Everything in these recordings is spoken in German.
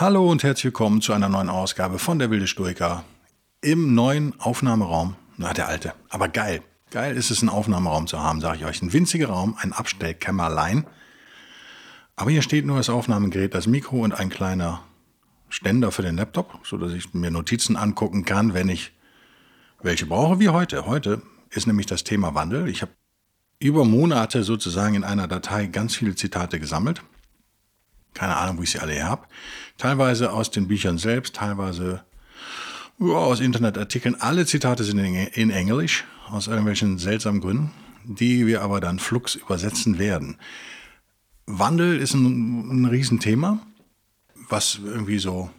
Hallo und herzlich willkommen zu einer neuen Ausgabe von Der Wilde Stoiker im neuen Aufnahmeraum. Na, der alte, aber geil. Geil ist es, einen Aufnahmeraum zu haben, sage ich euch. Ein winziger Raum, ein Abstellkämmerlein. Aber hier steht nur das Aufnahmegerät, das Mikro und ein kleiner Ständer für den Laptop, sodass ich mir Notizen angucken kann, wenn ich welche brauche, wie heute. Heute ist nämlich das Thema Wandel. Ich habe über Monate sozusagen in einer Datei ganz viele Zitate gesammelt keine Ahnung, wo ich sie alle her habe. Teilweise aus den Büchern selbst, teilweise aus Internetartikeln. Alle Zitate sind in, Englisch, aus irgendwelchen seltsamen Gründen, die wir aber dann flux übersetzen werden. Wandel ist ein, ein Riesenthema, was irgendwie so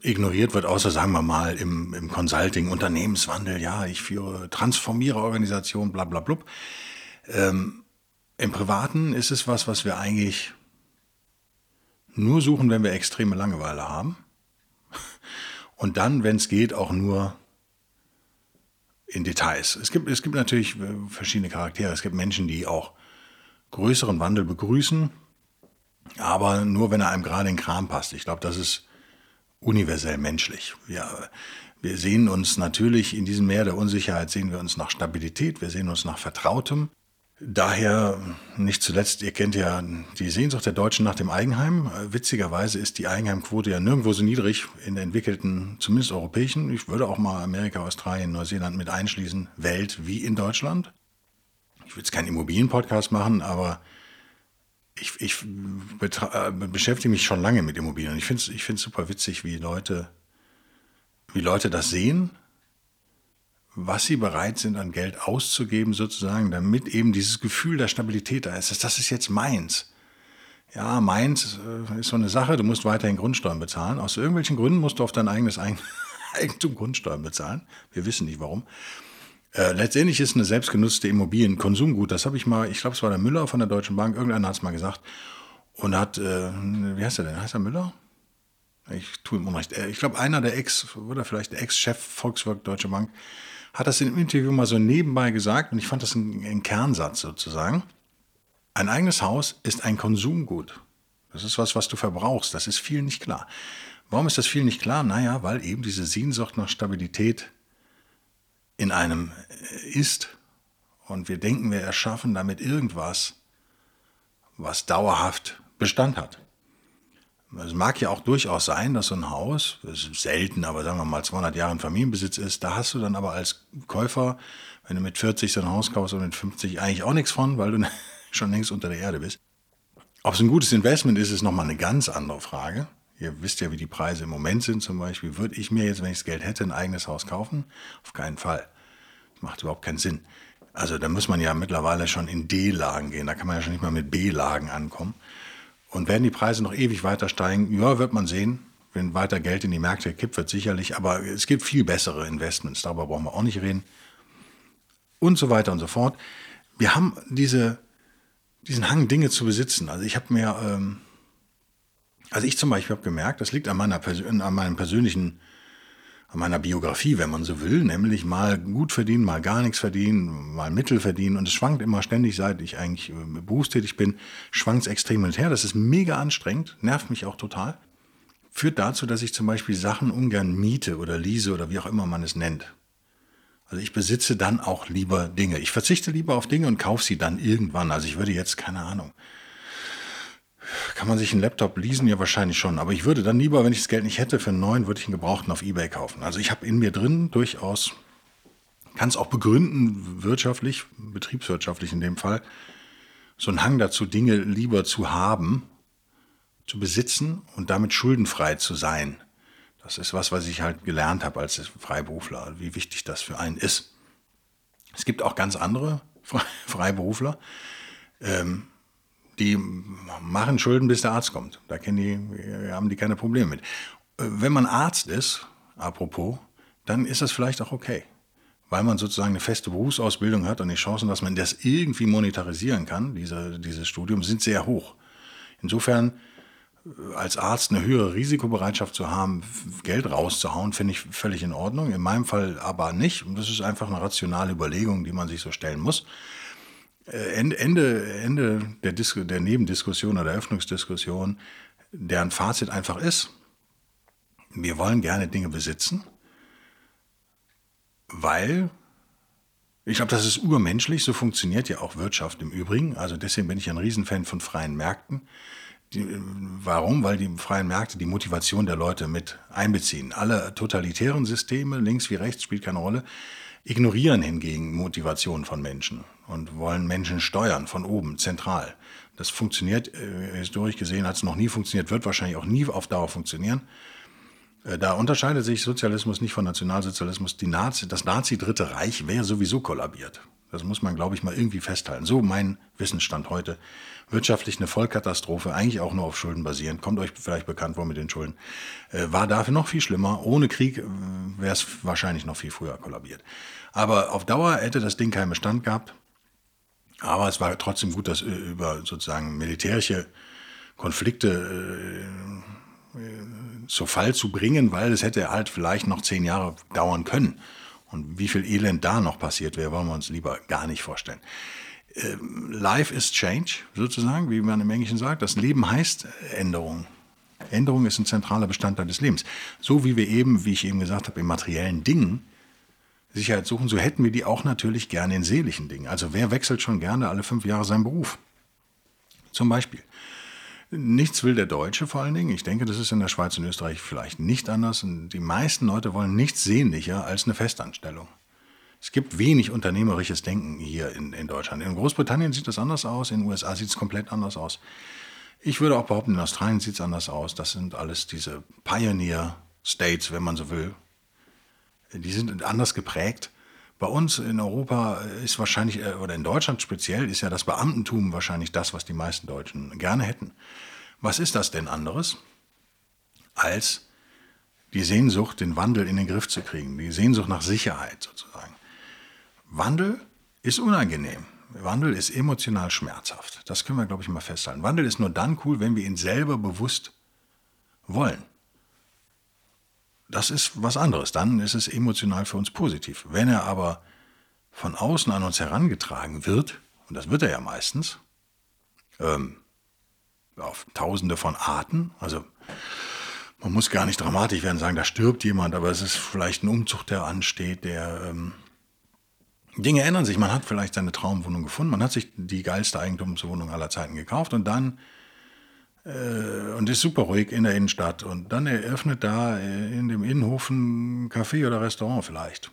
ignoriert wird, außer sagen wir mal im, im Consulting, Unternehmenswandel, ja, ich führe, transformiere Organisationen, bla bla blub. Ähm, Im Privaten ist es was, was wir eigentlich nur suchen, wenn wir extreme Langeweile haben. Und dann, wenn es geht, auch nur in Details. Es gibt, es gibt natürlich äh, verschiedene Charaktere. Es gibt Menschen, die auch größeren Wandel begrüßen, aber nur, wenn er einem gerade in den Kram passt. Ich glaube, das ist universell menschlich. Wir, wir sehen uns natürlich in diesem Meer der Unsicherheit, sehen wir uns nach Stabilität, wir sehen uns nach Vertrautem. Daher nicht zuletzt, ihr kennt ja die Sehnsucht der Deutschen nach dem Eigenheim. Witzigerweise ist die Eigenheimquote ja nirgendwo so niedrig in der entwickelten, zumindest europäischen, ich würde auch mal Amerika, Australien, Neuseeland mit einschließen, Welt wie in Deutschland. Ich will jetzt keinen Immobilienpodcast machen, aber ich, ich äh, beschäftige mich schon lange mit Immobilien. Ich finde es ich super witzig, wie Leute, wie Leute das sehen was sie bereit sind an Geld auszugeben, sozusagen, damit eben dieses Gefühl der Stabilität da ist. Das ist jetzt meins. Ja, meins äh, ist so eine Sache, du musst weiterhin Grundsteuern bezahlen. Aus irgendwelchen Gründen musst du auf dein eigenes Eigentum Grundsteuern bezahlen. Wir wissen nicht warum. Äh, letztendlich ist eine selbstgenutzte Immobilie ein Konsumgut. Das habe ich mal, ich glaube, es war der Müller von der Deutschen Bank, irgendeiner hat es mal gesagt. Und hat, äh, wie heißt er denn? Heißt er Müller? Ich tue ihm Unrecht. Äh, ich glaube, einer der Ex, oder vielleicht Ex-Chef Volkswagen Deutsche Bank, hat das im Interview mal so nebenbei gesagt und ich fand das ein, Kernsatz sozusagen. Ein eigenes Haus ist ein Konsumgut. Das ist was, was du verbrauchst. Das ist viel nicht klar. Warum ist das viel nicht klar? Naja, weil eben diese Sehnsucht nach Stabilität in einem äh, ist und wir denken, wir erschaffen damit irgendwas, was dauerhaft Bestand hat. Es mag ja auch durchaus sein, dass so ein Haus, selten, aber sagen wir mal 200 Jahre in Familienbesitz ist, da hast du dann aber als Käufer, wenn du mit 40 so ein Haus kaufst und mit 50 eigentlich auch nichts von, weil du schon längst unter der Erde bist. Ob es ein gutes Investment ist, ist nochmal eine ganz andere Frage. Ihr wisst ja, wie die Preise im Moment sind zum Beispiel. Würde ich mir jetzt, wenn ich das Geld hätte, ein eigenes Haus kaufen? Auf keinen Fall. Das macht überhaupt keinen Sinn. Also da muss man ja mittlerweile schon in D-Lagen gehen. Da kann man ja schon nicht mal mit B-Lagen ankommen. Und werden die Preise noch ewig weiter steigen? Ja, wird man sehen. Wenn weiter Geld in die Märkte kippt, wird sicherlich. Aber es gibt viel bessere Investments. Darüber brauchen wir auch nicht reden. Und so weiter und so fort. Wir haben diese, diesen Hang, Dinge zu besitzen. Also ich habe mir, ähm, also ich zum Beispiel habe gemerkt, das liegt an, meiner, an meinem persönlichen meiner Biografie, wenn man so will, nämlich mal gut verdienen, mal gar nichts verdienen, mal Mittel verdienen und es schwankt immer ständig, seit ich eigentlich äh, berufstätig bin, schwankt es extrem und her. Das ist mega anstrengend, nervt mich auch total. Führt dazu, dass ich zum Beispiel Sachen ungern miete oder lease oder wie auch immer man es nennt. Also ich besitze dann auch lieber Dinge. Ich verzichte lieber auf Dinge und kaufe sie dann irgendwann. Also ich würde jetzt, keine Ahnung, kann man sich einen Laptop leasen? Ja, wahrscheinlich schon. Aber ich würde dann lieber, wenn ich das Geld nicht hätte, für einen neuen, würde ich einen gebrauchten auf Ebay kaufen. Also ich habe in mir drin durchaus, kann es auch begründen, wirtschaftlich, betriebswirtschaftlich in dem Fall, so einen Hang dazu, Dinge lieber zu haben, zu besitzen und damit schuldenfrei zu sein. Das ist was, was ich halt gelernt habe als Freiberufler, wie wichtig das für einen ist. Es gibt auch ganz andere Freiberufler, Ähm, die machen Schulden, bis der Arzt kommt. Da die, haben die keine Probleme mit. Äh, wenn man Arzt ist, apropos, dann ist das vielleicht auch okay. Weil man sozusagen eine feste Berufsausbildung hat und die Chancen, dass man das irgendwie monetarisieren kann, diese, dieses Studium, sind sehr hoch. Insofern äh, als Arzt eine höhere Risikobereitschaft zu haben, Geld rauszuhauen, finde ich völlig in Ordnung. In meinem Fall aber nicht. Und das ist einfach eine rationale Überlegung, die man sich so stellen muss. Äh, Ende, Ende, der, Dis der Nebendiskussion oder der Öffnungsdiskussion, deren Fazit einfach ist, wir wollen gerne Dinge besitzen, weil ich glaube, das ist urmenschlich, so funktioniert ja auch Wirtschaft im Übrigen. Also deswegen bin ich ein Riesenfan von freien Märkten. Die, warum? Weil die freien Märkte die Motivation der Leute mit einbeziehen. Alle totalitären Systeme, links wie rechts, spielt keine Rolle, ignorieren hingegen Motivation von Menschen und wollen Menschen steuern von oben, zentral. Das funktioniert, äh, historisch gesehen hat es noch nie funktioniert, wird wahrscheinlich auch nie auf Dauer funktionieren. Äh, da unterscheidet sich Sozialismus nicht von Nationalsozialismus. Nazi, das Nazi-Dritte Reich wäre sowieso kollabiert. Das muss man, glaube ich, mal irgendwie festhalten. So mein Wissensstand heute. Wirtschaftlich eine Vollkatastrophe, eigentlich auch nur auf Schulden basierend. Kommt euch vielleicht bekannt vor mit den Schulden. Äh, war dafür noch viel schlimmer. Ohne Krieg äh, wäre es wahrscheinlich noch viel früher kollabiert. Aber auf Dauer hätte das Ding keinen Bestand gehabt. Aber es war trotzdem gut, das über sozusagen militärische Konflikte zu Fall zu bringen, weil es hätte halt vielleicht noch zehn Jahre dauern können. Und wie viel Elend da noch passiert wäre, wollen wir uns lieber gar nicht vorstellen. Ähm, Life is change, sozusagen, wie man im Englischen sagt. Das Leben heißt Änderung. Änderung ist ein zentraler Bestandteil des Lebens. So wie wir eben, wie ich eben gesagt habe, in materiellen Dingen Sicherheit suchen, so hätten wir die auch natürlich gerne in seelischen Dingen. Also wer wechselt schon gerne alle fünf Jahre seinen Beruf? Zum Beispiel. Nichts will der Deutsche vor allen Dingen. Ich denke, das ist in der Schweiz und Österreich vielleicht nicht anders. Und die meisten Leute wollen nichts sehnlicher als eine Festanstellung. Es gibt wenig unternehmerisches Denken hier in, in Deutschland. In Großbritannien sieht das anders aus, in den USA sieht es komplett anders aus. Ich würde auch behaupten, in Australien sieht es anders aus. Das sind alles diese Pioneer States, wenn man so will. Die sind anders geprägt. Bei uns in Europa ist wahrscheinlich, äh, oder in Deutschland speziell, ist ja das Beamtentum wahrscheinlich das, was die meisten Deutschen gerne hätten. Was ist das denn anderes als die Sehnsucht, den Wandel in den Griff zu kriegen, die Sehnsucht nach Sicherheit sozusagen. Wandel ist unangenehm. Wandel ist emotional schmerzhaft. Das können wir, glaube ich, mal festhalten. Wandel ist nur dann cool, wenn wir ihn selber bewusst wollen das ist was anderes. Dann ist es emotional für uns positiv. Wenn er aber von außen an uns herangetragen wird, und das wird er ja meistens, ähm, auf tausende von Arten, also man muss gar nicht dramatisch werden, sagen, da stirbt jemand, aber es ist vielleicht ein Umzug, der ansteht, der ähm, Dinge ändern sich. Man hat vielleicht seine Traumwohnung gefunden, man hat sich die geilste Eigentumswohnung aller Zeiten gekauft und dann äh, und ist super ruhig in der Innenstadt. Und dann eröffnet da äh, in dem Innenhof ein Café oder Restaurant vielleicht,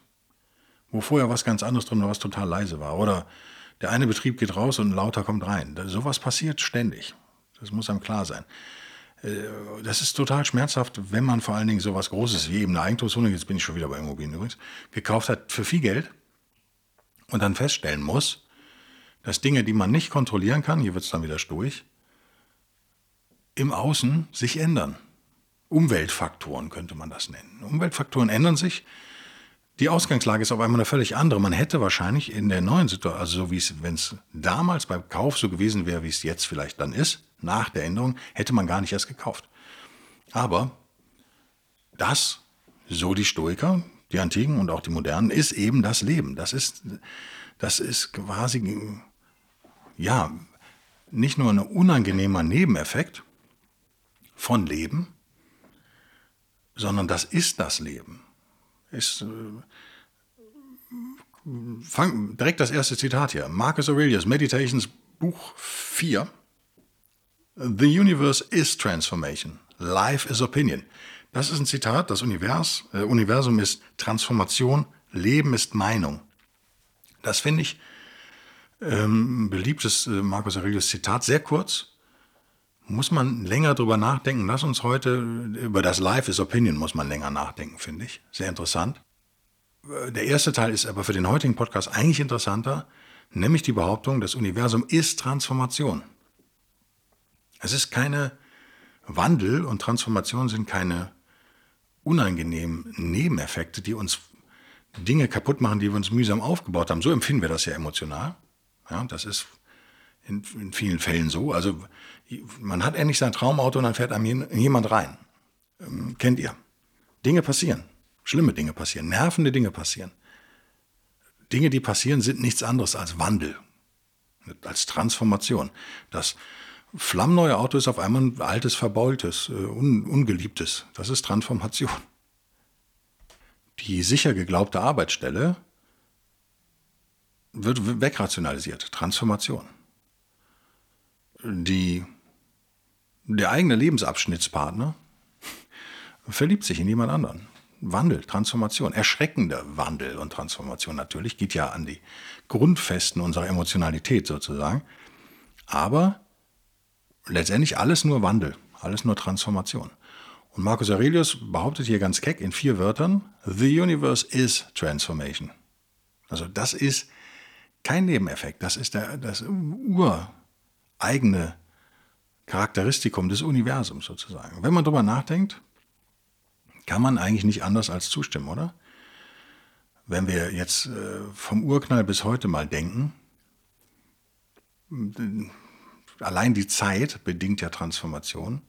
wo vorher was ganz anderes drin war, was total leise war. Oder der eine Betrieb geht raus und ein lauter kommt rein. Sowas passiert ständig. Das muss einem klar sein. Äh, das ist total schmerzhaft, wenn man vor allen Dingen sowas Großes wie eben eine Eigentumswohnung, jetzt bin ich schon wieder bei Immobilien übrigens, gekauft hat für viel Geld und dann feststellen muss, dass Dinge, die man nicht kontrollieren kann, hier wird es dann wieder durch, im Außen sich ändern. Umweltfaktoren könnte man das nennen. Umweltfaktoren ändern sich. Die Ausgangslage ist auf einmal eine völlig andere. Man hätte wahrscheinlich in der neuen Situation, also so wie es, wenn es damals beim Kauf so gewesen wäre, wie es jetzt vielleicht dann ist, nach der Änderung, hätte man gar nicht erst gekauft. Aber das, so die Stoiker, die Antiken und auch die Modernen, ist eben das Leben. Das ist, das ist quasi, ja, nicht nur ein unangenehmer Nebeneffekt, von Leben, sondern das ist das Leben. Ist, äh, fang, direkt das erste Zitat hier. Marcus Aurelius, Meditations, Buch 4. The universe is transformation. Life is opinion. Das ist ein Zitat. Das Univers, äh, Universum ist Transformation. Leben ist Meinung. Das finde ich ähm, beliebtes äh, Marcus Aurelius Zitat. Sehr kurz, muss man länger drüber nachdenken. Lass uns heute über das Life is Opinion muss man länger nachdenken, finde ich. Sehr interessant. Der erste Teil ist aber für den heutigen Podcast eigentlich interessanter. Nämlich die Behauptung, das Universum ist Transformation. Es ist keine Wandel und Transformation sind keine unangenehmen Nebeneffekte, die uns Dinge kaputt machen, die wir uns mühsam aufgebaut haben. So empfinden wir das ja emotional. Ja, das ist in, in vielen Fällen so. Also man hat endlich sein Traumauto und dann fährt einem jemand rein. Ähm, kennt ihr? Dinge passieren. Schlimme Dinge passieren. Nervende Dinge passieren. Dinge, die passieren, sind nichts anderes als Wandel. Als Transformation. Das flammneue Auto ist auf einmal ein altes, verbeultes, äh, un, ungeliebtes. Das ist Transformation. Die sicher geglaubte Arbeitsstelle wird wegrationalisiert. Transformation. Die, der eigene Lebensabschnittspartner verliebt sich in jemand anderen. Wandel, Transformation, erschreckender Wandel und Transformation natürlich, geht ja an die Grundfesten unserer Emotionalität sozusagen. Aber letztendlich alles nur Wandel, alles nur Transformation. Und Marcus Aurelius behauptet hier ganz keck in vier Wörtern, The universe is transformation. Also das ist kein Nebeneffekt, das ist der, das ureigene Charakteristikum des Universums sozusagen. Wenn man darüber nachdenkt, kann man eigentlich nicht anders als zustimmen, oder? Wenn wir jetzt äh, vom Urknall bis heute mal denken, allein die Zeit bedingt ja Transformation.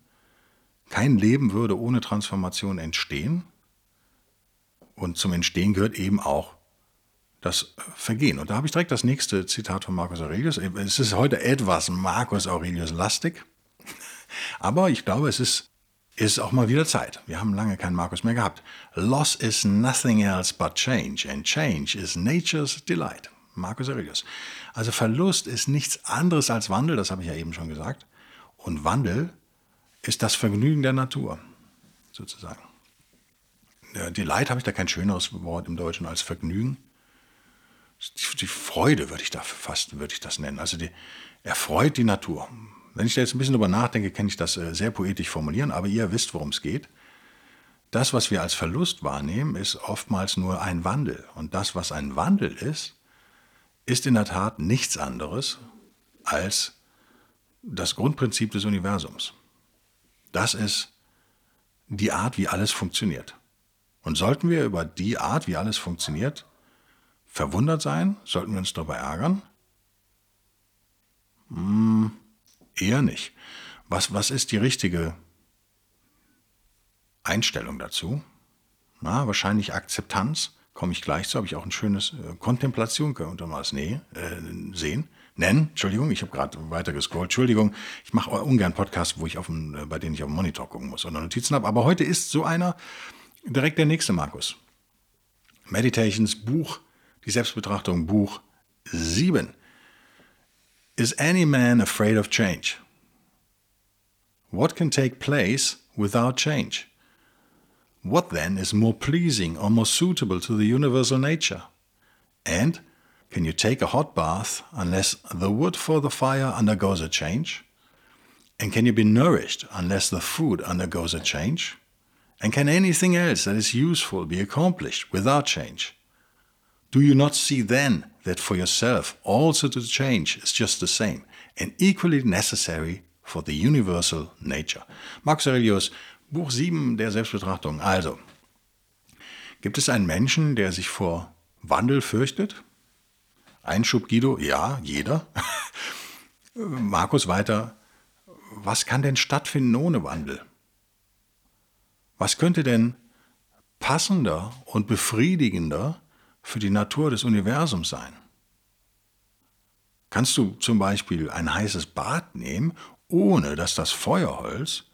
Kein Leben würde ohne Transformation entstehen. Und zum Entstehen gehört eben auch das Vergehen. Und da habe ich direkt das nächste Zitat von Marcus Aurelius. Es ist heute etwas Marcus Aurelius lastig, aber ich glaube, es ist, ist auch mal wieder Zeit. Wir haben lange keinen Markus mehr gehabt. Loss is nothing else but change, and change is nature's delight. Marcus Aurelius. Also Verlust ist nichts anderes als Wandel, das habe ich ja eben schon gesagt. Und Wandel ist das Vergnügen der Natur, sozusagen. Delight habe ich da kein schöneres Wort im Deutschen als Vergnügen. Die, Freude würde ich da fast würde ich das nennen. Also die erfreut die Natur. Wenn ich da jetzt ein bisschen drüber nachdenke, kann ich das äh, sehr poetisch formulieren, aber ihr wisst, worum es geht. Das, was wir als Verlust wahrnehmen, ist oftmals nur ein Wandel. Und das, was ein Wandel ist, ist in der Tat nichts anderes als das Grundprinzip des Universums. Das ist die Art, wie alles funktioniert. Und sollten wir über die Art, wie alles funktioniert, verwundert sein? Sollten wir uns darüber ärgern? Hm, eher nicht. Was, was ist die richtige Einstellung dazu? Na, wahrscheinlich Akzeptanz komme ich gleich zu, habe ich auch ein schönes äh, Kontemplation, man es nee, äh, sehen. Nennen, Entschuldigung, ich habe gerade weiter gescrollt. Entschuldigung, ich mache ungern Podcasts, wo ich auf dem, äh, bei denen ich auf dem Monitor gucken muss oder Notizen habe. Aber heute ist so einer direkt der nächste Markus. Meditations Buch, die Selbstbetrachtung Buch 7. Is any man afraid of change? What can take place without change? What then is more pleasing or more suitable to the universal nature? And can you take a hot bath unless the wood for the fire undergoes a change? And can you be nourished unless the food undergoes a change? And can anything else that is useful be accomplished without change? Do you not see then that for yourself also to change is just the same and equally necessary for the universal nature? Marcus Aurelius Buch 7 der Selbstbetrachtung. Also, gibt es einen Menschen, der sich vor Wandel fürchtet? Einschub Guido, ja, jeder. Markus weiter, was kann denn stattfinden ohne Wandel? Was könnte denn passender und befriedigender für die Natur des Universums sein? Kannst du zum Beispiel ein heißes Bad nehmen, ohne dass das Feuerholz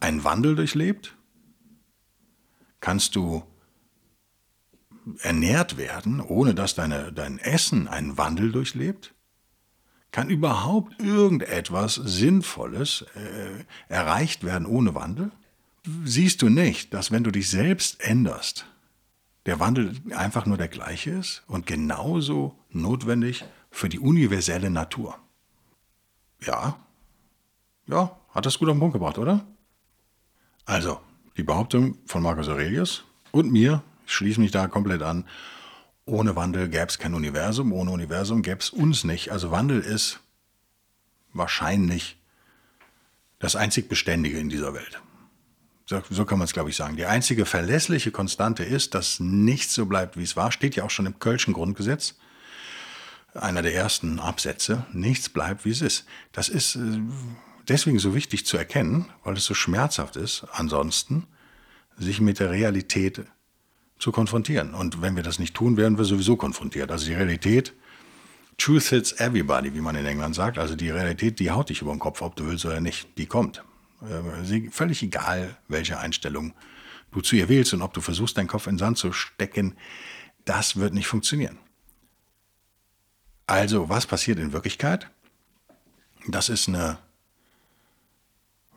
einen Wandel durchlebt? Kannst du ernährt werden, ohne dass deine, dein Essen einen Wandel durchlebt? Kann überhaupt irgendetwas Sinnvolles äh, erreicht werden ohne Wandel? Siehst du nicht, dass wenn du dich selbst änderst, der Wandel einfach nur der gleiche ist und genauso notwendig für die universelle Natur? Ja, ja, hat das gut auf den Punkt gebracht, oder? Also, die Behauptung von Marcus Aurelius und mir, ich schließe mich da komplett an. ohne Wandel gäbe es kein Universum, ohne Universum gäbe es uns nicht. Also Wandel ist wahrscheinlich das einzig Beständige in dieser Welt. So, kann man es, glaube ich, sagen. Die einzige verlässliche Konstante ist, dass nichts so bleibt, wie es war. Steht ja auch schon im Kölschen Grundgesetz. Einer der ersten Absätze. Nichts bleibt, wie es ist. Das ist äh, deswegen so wichtig zu erkennen, weil es so schmerzhaft ist, ansonsten sich mit der Realität zu konfrontieren. Und wenn wir das nicht tun, werden wir sowieso konfrontiert. Also die Realität, Truth hits everybody, wie man in England sagt. Also die Realität, die haut dich über den Kopf, ob du willst oder nicht. Die kommt. Äh, völlig egal, welche Einstellung du zu ihr wählst und ob du versuchst, deinen Kopf in den Sand zu stecken, das wird nicht funktionieren. Also, was passiert in Wirklichkeit? Das ist eine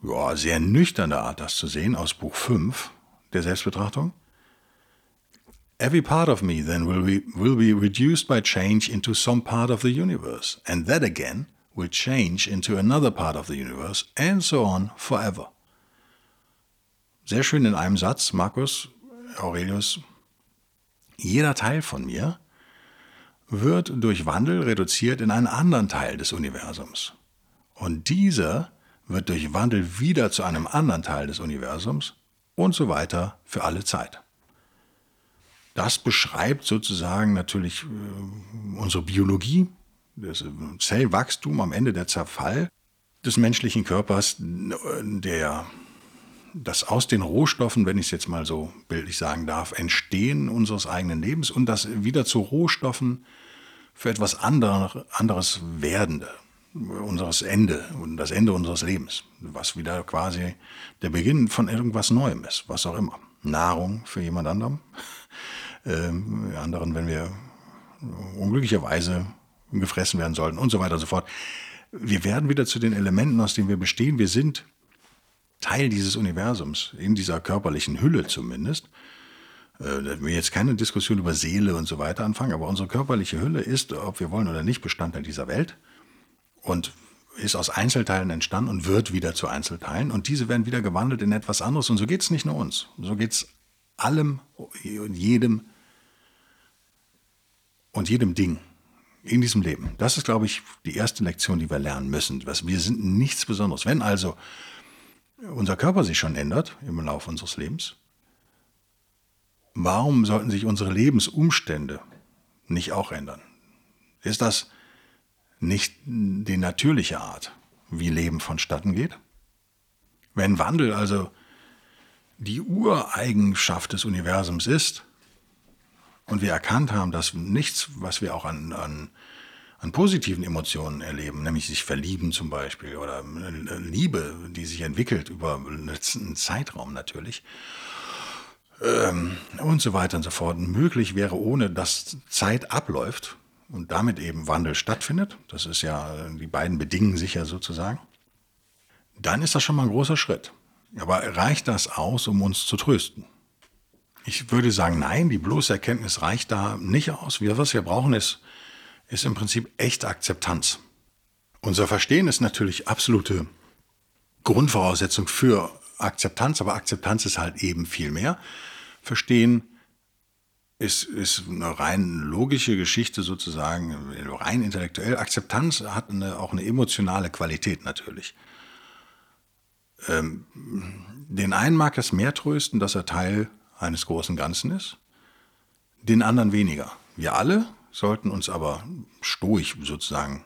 ja, sehr nüchterne Art, das zu sehen, aus Buch 5 der Selbstbetrachtung. Every part of me then will be, will be reduced by change into some part of the universe, and that again will change into another part of the universe, and so on forever. Sehr schön in einem Satz, Markus Aurelius. Jeder Teil von mir wird durch Wandel reduziert in einen anderen Teil des Universums. Und dieser wird durch Wandel wieder zu einem anderen Teil des Universums und so weiter für alle Zeit. Das beschreibt sozusagen natürlich äh, unsere Biologie, das äh, Zellwachstum am Ende der Zerfall des menschlichen Körpers, der das aus den Rohstoffen, wenn ich es jetzt mal so bildlich sagen darf, Entstehen unseres eigenen Lebens und das wieder zu Rohstoffen für etwas anderes Werdende, unseres Ende und das Ende unseres Lebens, was wieder quasi der Beginn von irgendwas Neuem ist, was auch immer. Nahrung für jemand anderem, ähm, anderen, wenn wir unglücklicherweise gefressen werden sollten und so weiter und so fort. Wir werden wieder zu den Elementen, aus denen wir bestehen. Wir sind Teil dieses Universums, in dieser körperlichen Hülle zumindest. Äh, will jetzt keine Diskussion über Seele und so weiter anfangen, aber unsere körperliche Hülle ist, ob wir wollen oder nicht, Bestandteil dieser Welt und ist aus Einzelteilen entstanden und wird wieder zu Einzelteilen. Und diese werden wieder gewandelt in etwas anderes. Und so geht es nicht nur uns. So geht es allem und jedem und jedem Ding in diesem Leben. Das ist, glaube ich, die erste Lektion, die wir lernen müssen. Wir sind nichts Besonderes. Wenn also unser Körper sich schon ändert im Laufe unseres Lebens, warum sollten sich unsere Lebensumstände nicht auch ändern? Ist das nicht die natürliche Art, wie Leben vonstatten geht? Wenn Wandel also die Ureigenschaft des Universums ist, und wir erkannt haben, dass nichts, was wir auch an, an, an positiven Emotionen erleben, nämlich sich verlieben zum Beispiel oder Liebe, die sich entwickelt über einen Zeitraum natürlich, ähm, und so weiter und so fort, möglich wäre, ohne dass Zeit abläuft und damit eben Wandel stattfindet, das ist ja, die beiden bedingen sich ja sozusagen, dann ist das schon mal ein großer Schritt. Aber reicht das aus, um uns zu trösten? Ich würde sagen, nein, die bloße Erkenntnis reicht da nicht aus. Wir, was wir brauchen, ist, ist im Prinzip echte Akzeptanz. Unser Verstehen ist natürlich absolute Grundvoraussetzung für Akzeptanz, aber Akzeptanz ist halt eben viel mehr. Verstehen ist, ist eine rein logische Geschichte sozusagen, rein intellektuell. Akzeptanz hat eine, auch eine emotionale Qualität natürlich. Ähm, den einen mag es mehr trösten, dass er Teil eines großen Ganzen ist, den anderen weniger. Wir alle sollten uns aber stoisch sozusagen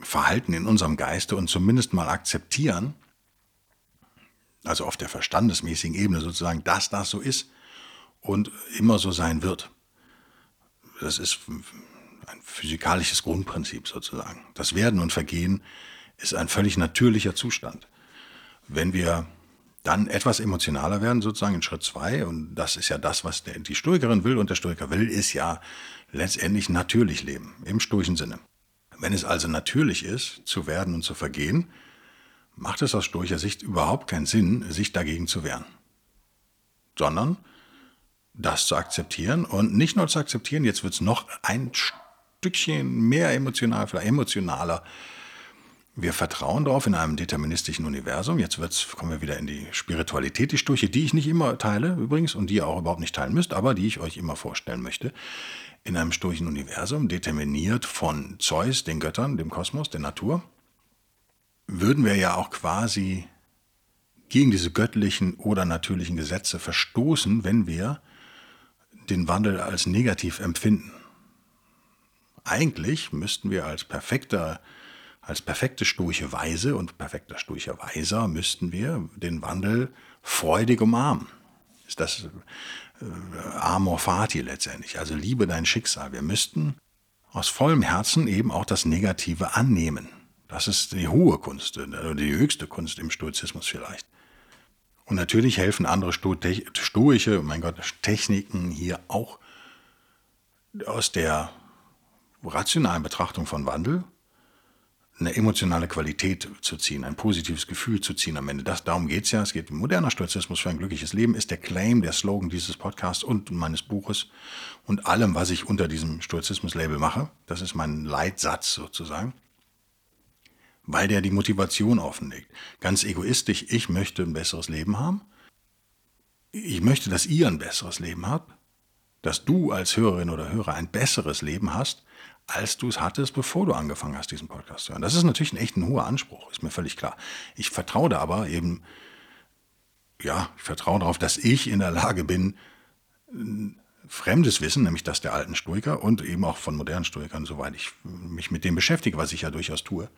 verhalten in unserem Geiste und zumindest mal akzeptieren, also auf der verstandesmäßigen Ebene sozusagen, dass das so ist und immer so sein wird. Das ist ein physikalisches Grundprinzip sozusagen. Das Werden und Vergehen ist ein völlig natürlicher Zustand. Wenn wir dann etwas emotionaler werden, sozusagen in Schritt zwei. Und das ist ja das, was der, die Stoikerin will und der Stoiker will, ist ja letztendlich natürlich leben, im stoischen Sinne. Wenn es also natürlich ist, zu werden und zu vergehen, macht es aus stoischer Sicht überhaupt keinen Sinn, sich dagegen zu wehren. Sondern das zu akzeptieren und nicht nur zu akzeptieren, jetzt wird es noch ein Stückchen mehr emotional, vielleicht emotionaler, Wir vertrauen darauf in einem deterministischen Universum. Jetzt wird's, kommen wir wieder in die Spiritualität, die Sturche, die ich nicht immer teile übrigens und die ihr auch überhaupt nicht teilen müsst, aber die ich euch immer vorstellen möchte. In einem sturchen Universum, determiniert von Zeus, den Göttern, dem Kosmos, der Natur, würden wir ja auch quasi gegen diese göttlichen oder natürlichen Gesetze verstoßen, wenn wir den Wandel als negativ empfinden. Eigentlich müssten wir als perfekter als perfekte sturche Weise und perfekter sturcher Weiser müssten wir den Wandel freudig umarmen. Ist das äh, Amor Fati letztendlich, also liebe dein Schicksal. Wir müssten aus vollem Herzen eben auch das Negative annehmen. Das ist die hohe Kunst, äh, die höchste Kunst im Stoizismus vielleicht. Und natürlich helfen andere stoische, mein Gott, Techniken hier auch aus der rationalen Betrachtung von Wandel eine emotionale Qualität zu ziehen, ein positives Gefühl zu ziehen am Ende. Das, darum geht es ja. Es geht um moderner Stoizismus für ein glückliches Leben, ist der Claim, der Slogan dieses Podcasts und meines Buches und allem, was ich unter diesem Stoizismus-Label mache. Das ist mein Leitsatz sozusagen, weil der die Motivation offenlegt. Ganz egoistisch, ich möchte ein besseres Leben haben. Ich möchte, dass ihr ein besseres Leben habt, dass du als Hörerin oder Hörer ein besseres Leben hast als du es hattest, bevor du angefangen hast, diesen Podcast zu hören. Das ist natürlich ein echt ein hoher Anspruch, ist mir völlig klar. Ich vertraue da aber eben, ja, ich vertraue darauf, dass ich in der Lage bin, fremdes Wissen, nämlich das der alten Stoiker und eben auch von modernen Stoikern, soweit ich mich mit dem beschäftige, was ich ja durchaus tue,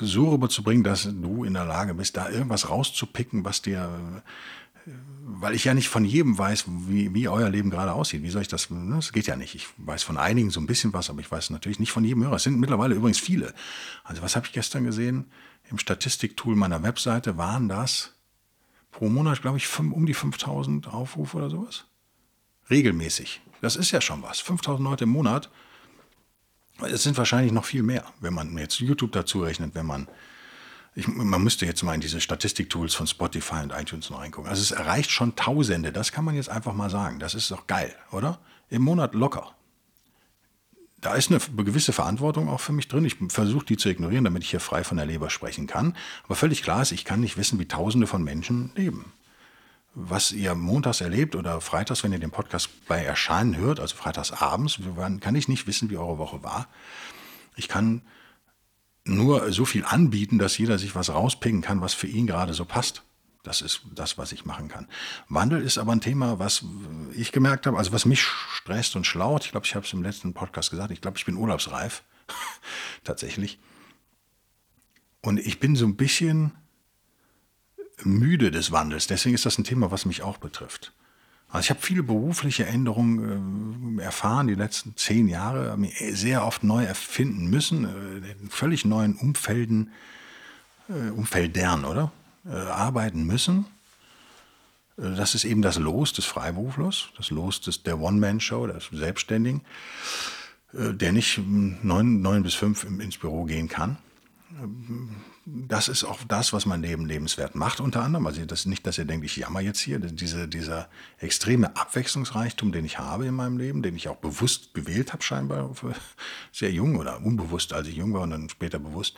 so rüberzubringen, dass du in der Lage bist, da irgendwas rauszupicken, was dir weil ich ja nicht von jedem weiß, wie, wie euer Leben gerade aussieht. Wie soll ich das? Ne, das geht ja nicht. Ich weiß von einigen so ein bisschen was, aber ich weiß natürlich nicht von jedem Hörer. Es sind mittlerweile übrigens viele. Also was habe ich gestern gesehen? Im Statistiktool meiner Webseite waren das pro Monat, glaube ich, um die 5000 Aufrufe oder sowas. Regelmäßig. Das ist ja schon was. 5000 Leute im Monat. Es sind wahrscheinlich noch viel mehr, wenn man jetzt YouTube dazu rechnet, wenn man ich, man müsste jetzt mal in diese Statistik-Tools von Spotify und iTunes noch reingucken. Also es erreicht schon Tausende, das kann man jetzt einfach mal sagen. Das ist doch geil, oder? Im Monat locker. Da ist eine gewisse Verantwortung auch für mich drin. Ich versuche die zu ignorieren, damit ich hier frei von der Leber sprechen kann. Aber völlig klar ist, ich kann nicht wissen, wie Tausende von Menschen leben. Was ihr montags erlebt oder freitags, wenn ihr den Podcast bei Erscheinen hört, also freitags abends, kann ich nicht wissen, wie eure Woche war. Ich kann nur so viel anbieten, dass jeder sich was rauspicken kann, was für ihn gerade so passt. Das ist das, was ich machen kann. Wandel ist aber ein Thema, was ich gemerkt habe, also was mich stresst und schlaut. Ich glaube, ich habe es im letzten Podcast gesagt. Ich glaube, ich bin urlaubsreif. Tatsächlich. Und ich bin so ein bisschen müde des Wandels. Deswegen ist das ein Thema, was mich auch betrifft. Also ich habe viele berufliche Änderungen äh, erfahren, die letzten zehn Jahre, mich sehr oft neu erfinden müssen, äh, in völlig neuen Umfelden, äh, Umfeldern, oder? Äh, arbeiten müssen. Äh, das ist eben das Los des Freiberuflers, das Los des, der One-Man-Show, des Selbstständigen, äh, der nicht neun, neun bis fünf ins Büro gehen kann das ist auch das, was mein Leben lebenswert macht, unter anderem. Also das nicht, dass ihr denkt, ich jammer jetzt hier. Diese, dieser extreme Abwechslungsreichtum, den ich habe in meinem Leben, den ich auch bewusst gewählt habe, scheinbar sehr jung oder unbewusst, als ich jung war und dann später bewusst,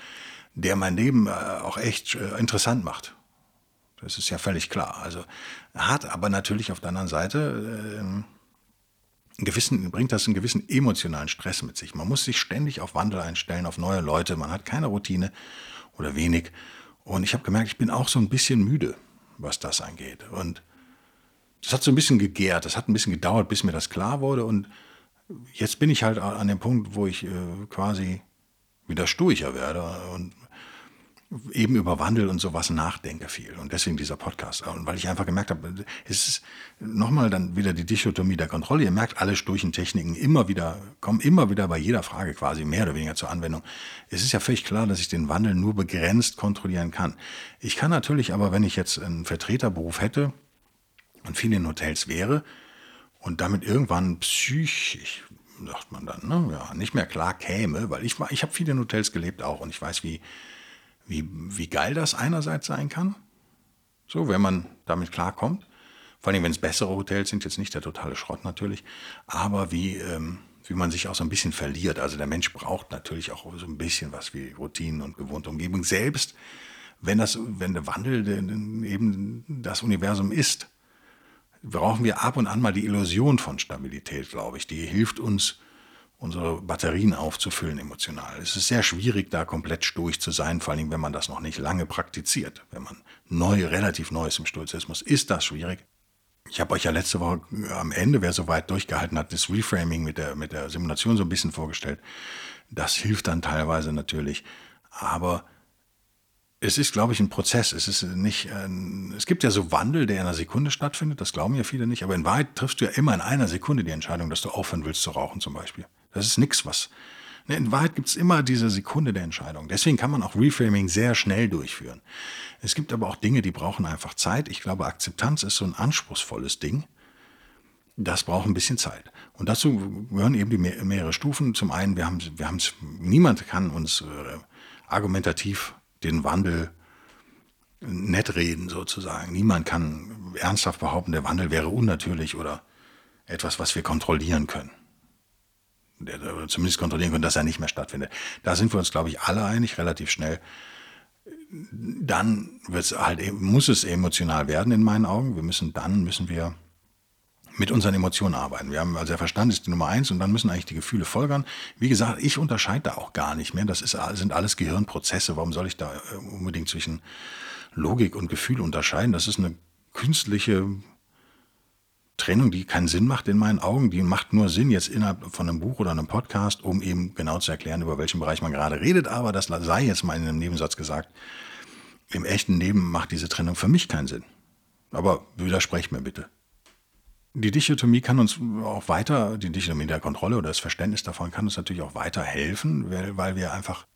der mein Leben äh, auch echt äh, interessant macht. Das ist ja völlig klar. Also hat aber natürlich auf der anderen Seite äh, gewissen, bringt das einen gewissen emotionalen Stress mit sich. Man muss sich ständig auf Wandel einstellen, auf neue Leute. Man hat keine Routine oder wenig. Und ich habe gemerkt, ich bin auch so ein bisschen müde, was das angeht. Und das hat so ein bisschen gegärt, das hat ein bisschen gedauert, bis mir das klar wurde. Und jetzt bin ich halt an dem Punkt, wo ich äh, quasi wieder sturcher werde und eben über Wandel und sowas nachdenke viel. Und deswegen dieser Podcast. Und weil ich einfach gemerkt habe, es ist nochmal dann wieder die Dichotomie der Kontrolle. Ihr merkt, alle sturchen Techniken immer wieder, kommen immer wieder bei jeder Frage quasi mehr oder weniger zur Anwendung. Es ist ja völlig klar, dass ich den Wandel nur begrenzt kontrollieren kann. Ich kann natürlich aber, wenn ich jetzt einen Vertreterberuf hätte und viel in Hotels wäre und damit irgendwann psychisch, sagt man dann, ne, ja, nicht mehr klar käme, weil ich, ich habe viel in Hotels gelebt auch und ich weiß, wie, wie, wie geil das einerseits sein kann, so, wenn man damit klarkommt. Vor allem, wenn es bessere Hotels sind, jetzt nicht der totale Schrott natürlich, aber wie, ähm, wie man sich auch so ein bisschen verliert. Also der Mensch braucht natürlich auch so ein bisschen was wie Routinen und gewohnte Umgebung. Selbst wenn das, wenn der Wandel eben das Universum ist, brauchen wir ab und an mal die Illusion von Stabilität, glaube ich. Die hilft uns, unsere Batterien aufzufüllen emotional. Es ist sehr schwierig, da komplett stoisch zu sein, vor allem wenn man das noch nicht lange praktiziert. Wenn man neu, relativ neu ist im Stoizismus, ist das schwierig. Ich habe euch ja letzte Woche am Ende, wer so weit durchgehalten hat, das Reframing mit der, mit der Simulation so ein bisschen vorgestellt. Das hilft dann teilweise natürlich. Aber es ist, glaube ich, ein Prozess. Es ist nicht, ein, es gibt ja so Wandel, der in einer Sekunde stattfindet. Das glauben ja viele nicht. Aber in Wahrheit triffst du ja immer in einer Sekunde die Entscheidung, dass du aufhören willst zu rauchen zum Beispiel. Das ist nichts, was. Ne, in Wahrheit gibt es immer diese Sekunde der Entscheidung. Deswegen kann man auch Reframing sehr schnell durchführen. Es gibt aber auch Dinge, die brauchen einfach Zeit. Ich glaube, Akzeptanz ist so ein anspruchsvolles Ding. Das braucht ein bisschen Zeit. Und dazu gehören eben die mehrere Stufen. Zum einen, wir haben, wir haben es, niemand kann uns äh, argumentativ den Wandel nett reden sozusagen. Niemand kann ernsthaft behaupten, der Wandel wäre unnatürlich oder etwas, was wir kontrollieren können. Zumindest kontrollieren können, dass er nicht mehr stattfindet. Da sind wir uns, glaube ich, alle einig, relativ schnell. Dann wird's halt, e-, muss es emotional werden in meinen Augen. Wir müssen dann müssen wir mit unseren Emotionen arbeiten. Wir haben, also der Verstand ist die Nummer eins und dann müssen eigentlich die Gefühle folgern. Wie gesagt, ich unterscheide da auch gar nicht mehr. Das ist, sind alles Gehirnprozesse. Warum soll ich da äh, unbedingt zwischen Logik und Gefühl unterscheiden? Das ist eine künstliche Trennung, die keinen Sinn macht in meinen Augen. Die macht nur Sinn jetzt innerhalb von einem Buch oder einem Podcast, um eben genau zu erklären, über welchen Bereich man gerade redet. Aber das sei jetzt mal in einem Nebensatz gesagt. Im echten Leben macht diese Trennung für mich keinen Sinn. Aber widersprecht mir bitte. Die Dichotomie kann uns auch weiter, die Dichotomie der Kontrolle oder das Verständnis davon kann uns natürlich auch weiter helfen, weil, weil wir einfach,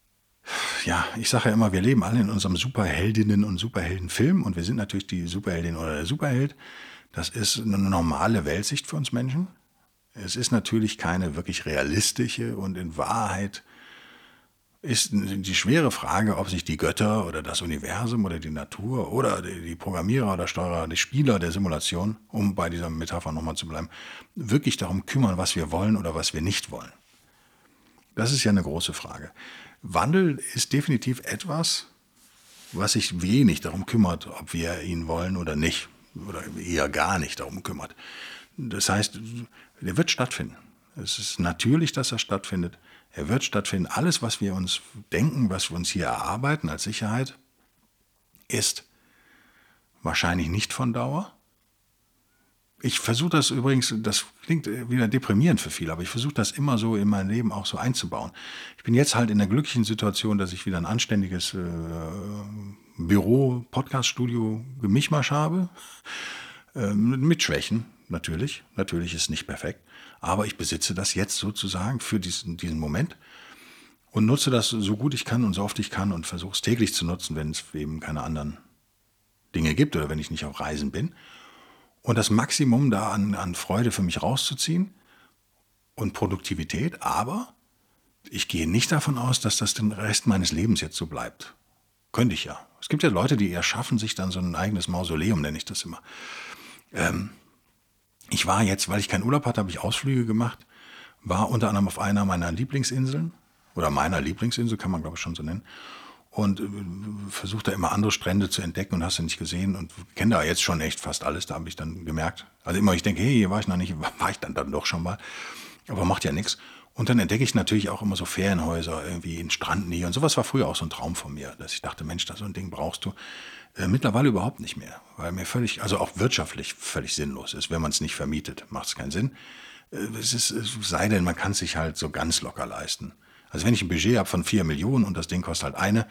ja, ich sage ja immer, wir leben alle in unserem Superheldinnen- und Superheldenfilm und wir sind natürlich die Superheldin oder der Superheld. Das ist eine normale Weltsicht für uns Menschen. Es ist natürlich keine wirklich realistische und in Wahrheit ist die schwere Frage, ob sich die Götter oder das Universum oder die Natur oder die Programmierer oder Steuerer, die Spieler der Simulation, um bei dieser Metapher nochmal zu bleiben, wirklich darum kümmern, was wir wollen oder was wir nicht wollen. Das ist ja eine große Frage. Wandel ist definitiv etwas, was sich wenig darum kümmert, ob wir ihn wollen oder nicht. Oder eher gar nicht darum kümmert. Das heißt, der wird stattfinden. Es ist natürlich, dass er stattfindet. Er wird stattfinden. Alles, was wir uns denken, was wir uns hier erarbeiten als Sicherheit, ist wahrscheinlich nicht von Dauer. Ich versuche das übrigens, das klingt wieder deprimierend für viele, aber ich versuche das immer so in mein Leben auch so einzubauen. Ich bin jetzt halt in der glücklichen Situation, dass ich wieder ein anständiges äh, Büro, Podcast-Studio, Gemischmasch habe. Äh, mit Schwächen, natürlich. Natürlich ist es nicht perfekt. Aber ich besitze das jetzt sozusagen für diesen, diesen Moment und nutze das so gut ich kann und so oft ich kann und versuche es täglich zu nutzen, wenn es eben keine anderen Dinge gibt oder wenn ich nicht auf Reisen bin. Und das Maximum da an, an Freude für mich rauszuziehen und Produktivität, aber ich gehe nicht davon aus, dass das den Rest meines Lebens jetzt so bleibt. Könnte ich ja. Es gibt ja Leute, die erschaffen sich dann so ein eigenes Mausoleum, nenne ich das immer. Ähm, ich war jetzt, weil ich keinen Urlaub hatte, habe ich Ausflüge gemacht, war unter anderem auf einer meiner Lieblingsinseln oder meiner Lieblingsinsel, kann man glaube ich schon so nennen. Und äh, versucht da immer andere Strände zu entdecken und hast du nicht gesehen und kenne da jetzt schon echt fast alles, da habe ich dann gemerkt. Also immer, ich denke, hey, hier war ich noch nicht, war ich dann, dann doch schon mal. Aber macht ja nichts. Und dann entdecke ich natürlich auch immer so Ferienhäuser irgendwie in Strandnähe und sowas war früher auch so ein Traum von mir, dass ich dachte, Mensch, da so ein Ding brauchst du. Äh, mittlerweile überhaupt nicht mehr, weil mir völlig, also auch wirtschaftlich völlig sinnlos ist. Wenn man es nicht vermietet, macht es keinen Sinn. Äh, es, ist, es sei denn, man kann sich halt so ganz locker leisten. Also wenn ich ein Budget habe von vier Millionen und das Ding kostet halt eine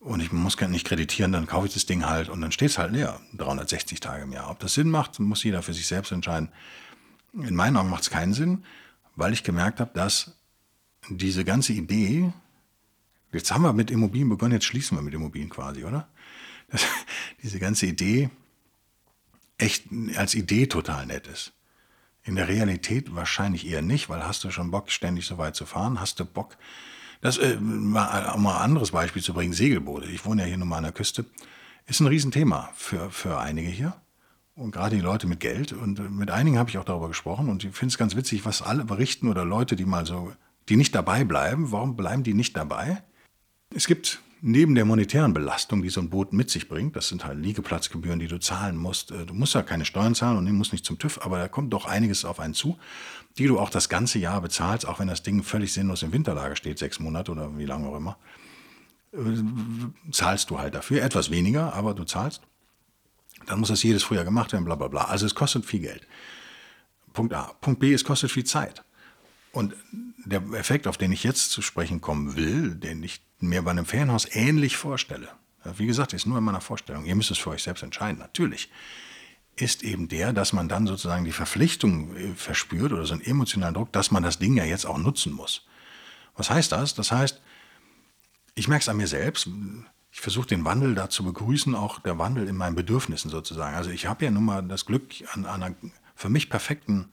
und ich muss nicht kreditieren, dann kaufe ich das Ding halt und dann steht es halt leer, 360 Tage im Jahr. Ob das Sinn macht, muss jeder für sich selbst entscheiden. In meinen Augen macht es keinen Sinn, weil ich gemerkt habe, dass diese ganze Idee, jetzt haben wir mit Immobilien begonnen, jetzt schließen wir mit Immobilien quasi, oder? dass diese ganze Idee echt als Idee total nett ist. In der Realität wahrscheinlich eher nicht, weil hast du schon Bock, ständig so weit zu fahren? Hast du Bock? Das, äh, mal, um mal ein anderes Beispiel zu bringen, Segelboote. Ich wohne ja hier nun mal an der Küste. Ist ein Riesenthema für, für einige hier. und gerade die Leute mit Geld. Und äh, mit einigen habe ich auch darüber gesprochen und ich finde es ganz witzig, was alle berichten oder Leute, die mal so, die nicht dabei bleiben. Warum bleiben die nicht dabei? Es gibt neben der monetären Belastung, die so ein Boot mit sich bringt, das sind halt Liegeplatzgebühren, die du zahlen musst. Äh, du musst ja keine Steuern zahlen und musst nicht zum TÜV, aber da kommt doch einiges auf einen zu, die du auch das ganze Jahr bezahlst, auch wenn das Ding völlig sinnlos im Winterlager steht, sechs Monate oder wie lange auch immer. Äh, zahlst du halt dafür. Etwas weniger, aber du zahlst. Dann muss das jedes Frühjahr gemacht werden, bla bla bla. Also es kostet viel Geld. Punkt A. Punkt B, es kostet viel Zeit. Und der Effekt, auf den ich jetzt zu sprechen kommen will, den ich mir bei einem Ferienhaus ähnlich vorstelle, wie gesagt, ist nur in meiner Vorstellung, ihr müsst es für euch selbst entscheiden, natürlich, ist eben der, dass man dann sozusagen die Verpflichtung äh, verspürt oder so einen emotionalen Druck, dass man das Ding ja jetzt auch nutzen muss. Was heißt das? Das heißt, ich merke es an mir selbst, ich versuche den Wandel da zu begrüßen, auch der Wandel in meinen Bedürfnissen sozusagen. Also ich habe ja nun mal das Glück, an einer für mich perfekten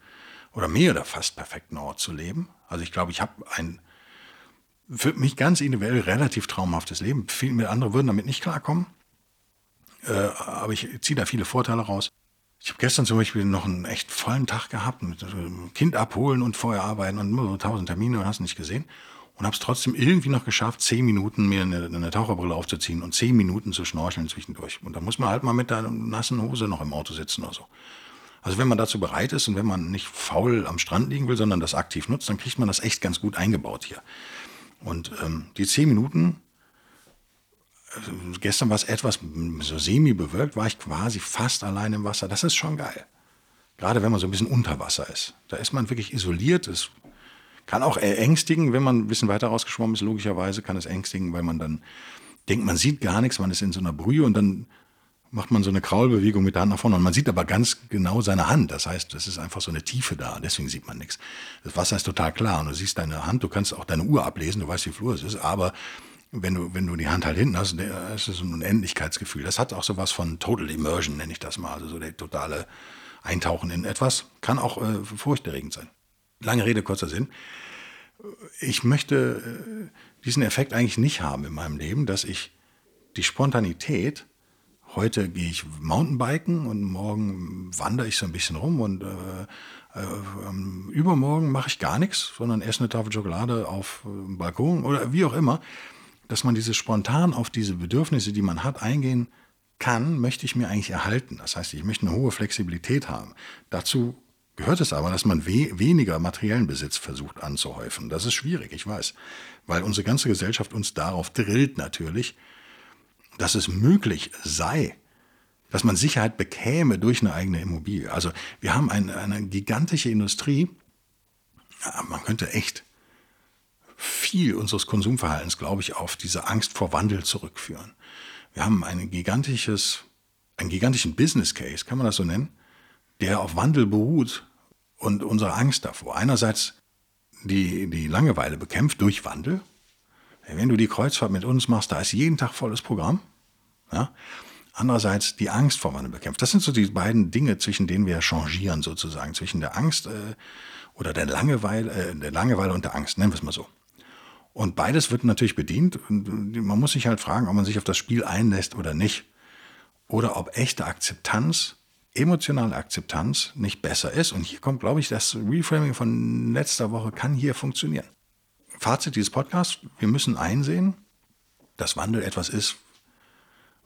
oder mehr oder fast perfekten Ort zu leben. Also ich glaube, ich habe ein für mich ganz individuell relativ traumhaftes Leben. Viele andere würden damit nicht klarkommen. Äh, aber ich ziehe da viele Vorteile raus. Ich habe gestern zum Beispiel noch einen echt vollen Tag gehabt mit äh, Kind abholen und vorher arbeiten und so tausend Termine und hast nicht gesehen. Und habe es trotzdem irgendwie noch geschafft, zehn Minuten mir eine, eine, Taucherbrille aufzuziehen und zehn Minuten zu schnorcheln zwischendurch. Und da muss man halt mal mit der nassen Hose noch im Auto sitzen oder so. Also wenn man dazu bereit ist und wenn man nicht faul am Strand liegen will, sondern das aktiv nutzt, dann kriegt man das echt ganz gut eingebaut hier. Und ähm, die zehn Minuten, äh, gestern war es etwas so semi-bewölkt, war ich quasi fast allein im Wasser. Das ist schon geil. Gerade wenn man so ein bisschen unter Wasser ist. Da ist man wirklich isoliert. Es kann auch ängstigen, wenn man ein bisschen weiter rausgeschwommen ist, logischerweise kann es ängstigen, weil man dann denkt, man sieht gar nichts, man ist in so einer Brühe und dann macht man so eine Kraulbewegung mit der Hand nach vorne und man sieht aber ganz genau seine Hand. Das heißt, es ist einfach so eine Tiefe da, deswegen sieht man nichts. Das Wasser ist total klar und du siehst deine Hand, du kannst auch deine Uhr ablesen, du weißt, wie Flur es ist, aber wenn du, wenn du die Hand halt hinten hast, ist es ein Unendlichkeitsgefühl. Das hat auch sowas von Total Immersion, nenne ich das mal, also so der totale Eintauchen in etwas, kann auch äh, furchterregend sein. Lange Rede, kurzer Sinn. Ich möchte äh, diesen Effekt eigentlich nicht haben in meinem Leben, dass ich die Spontanität heute gehe ich Mountainbiken und morgen wandere ich so ein bisschen rum und äh, äh, übermorgen mache ich gar nichts, sondern esse eine Tafel Schokolade auf dem Balkon oder wie auch immer, dass man diese spontan auf diese Bedürfnisse, die man hat, eingehen kann, möchte ich mir eigentlich erhalten. Das heißt, ich möchte eine hohe Flexibilität haben. Dazu gehört es aber, dass man we weniger materiellen Besitz versucht anzuhäufen. Das ist schwierig, ich weiß, weil unsere ganze Gesellschaft uns darauf drillt natürlich, dass es möglich sei, dass man Sicherheit bekäme durch eine eigene Immobilie. Also wir haben eine, eine gigantische Industrie, man könnte echt viel unseres Konsumverhaltens, glaube ich, auf diese Angst vor Wandel zurückführen. Wir haben ein gigantisches, einen gigantischen Business Case, kann man das so nennen, der auf Wandel beruht und unsere Angst davor. Einerseits die, die Langeweile bekämpft durch Wandel, wenn du die Kreuzfahrt mit uns machst, da ist jeden Tag volles Programm. Ja? Andererseits die Angst vor Wandel bekämpft. Das sind so die beiden Dinge, zwischen denen wir changieren sozusagen, zwischen der Angst äh, oder der Langeweile, äh, der Langeweile und der Angst, nennen wir es mal so. Und beides wird natürlich bedient. Und man muss sich halt fragen, ob man sich auf das Spiel einlässt oder nicht. Oder ob echte Akzeptanz, emotionale Akzeptanz nicht besser ist. Und hier kommt, glaube ich, das Reframing von letzter Woche kann hier funktionieren. Fazit dieses Podcasts, wir müssen einsehen, dass Wandel etwas ist,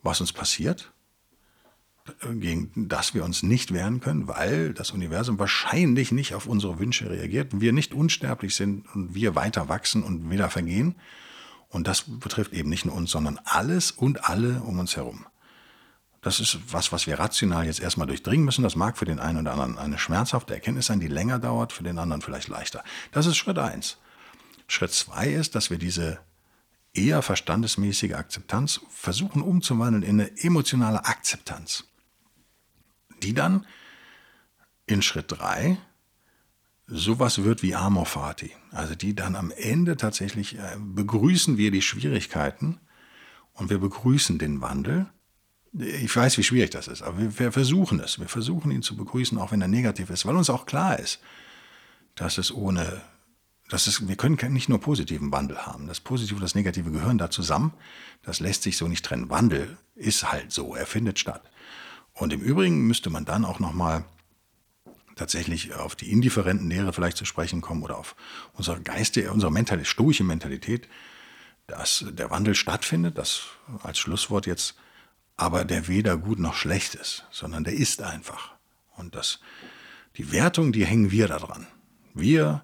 was uns passiert, gegen das wir uns nicht wehren können, weil das Universum wahrscheinlich nicht auf unsere Wünsche reagiert, wir nicht unsterblich sind und wir weiter wachsen und wieder vergehen. Und das betrifft eben nicht nur uns, sondern alles und alle um uns herum. Das ist was, was wir rational jetzt erstmal durchdringen müssen. Das mag für den einen oder anderen eine schmerzhafte Erkenntnis sein, die länger dauert, für den anderen vielleicht leichter. Das ist Schritt eins. Schritt zwei ist, dass wir diese eher verstandesmäßige Akzeptanz versuchen umzuwandeln in eine emotionale Akzeptanz, die dann in Schritt drei sowas wird wie Amor Fati. Also die dann am Ende tatsächlich äh, begrüßen wir die Schwierigkeiten und wir begrüßen den Wandel. Ich weiß, wie schwierig das ist, aber wir, wir versuchen es. Wir versuchen ihn zu begrüßen, auch wenn er negativ ist, weil uns auch klar ist, dass es ohne das ist, wir können nicht nur positiven Wandel haben. Das Positive und das Negative gehören da zusammen. Das lässt sich so nicht trennen. Wandel ist halt so, er findet statt. Und im Übrigen müsste man dann auch nochmal tatsächlich auf die indifferenten Lehre vielleicht zu sprechen kommen oder auf unsere Geiste, unsere Mentalität, stoische Mentalität, dass der Wandel stattfindet, das als Schlusswort jetzt, aber der weder gut noch schlecht ist, sondern der ist einfach. Und das, die Wertung, die hängen wir da dran. Wir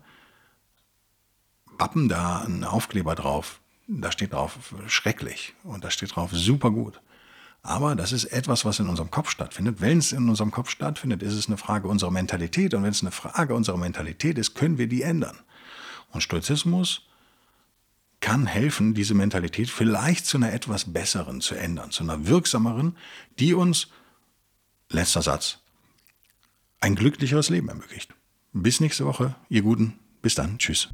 bappen da einen Aufkleber drauf, da steht drauf schrecklich und da steht drauf super gut. Aber das ist etwas, was in unserem Kopf stattfindet. Wenn es in unserem Kopf stattfindet, ist es eine Frage unserer Mentalität. Und wenn es eine Frage unserer Mentalität ist, können wir die ändern. Und Stoizismus kann helfen, diese Mentalität vielleicht zu einer etwas besseren zu ändern, zu einer wirksameren, die uns, letzter Satz, ein glücklicheres Leben ermöglicht. Bis nächste Woche, ihr Guten. Bis dann. Tschüss.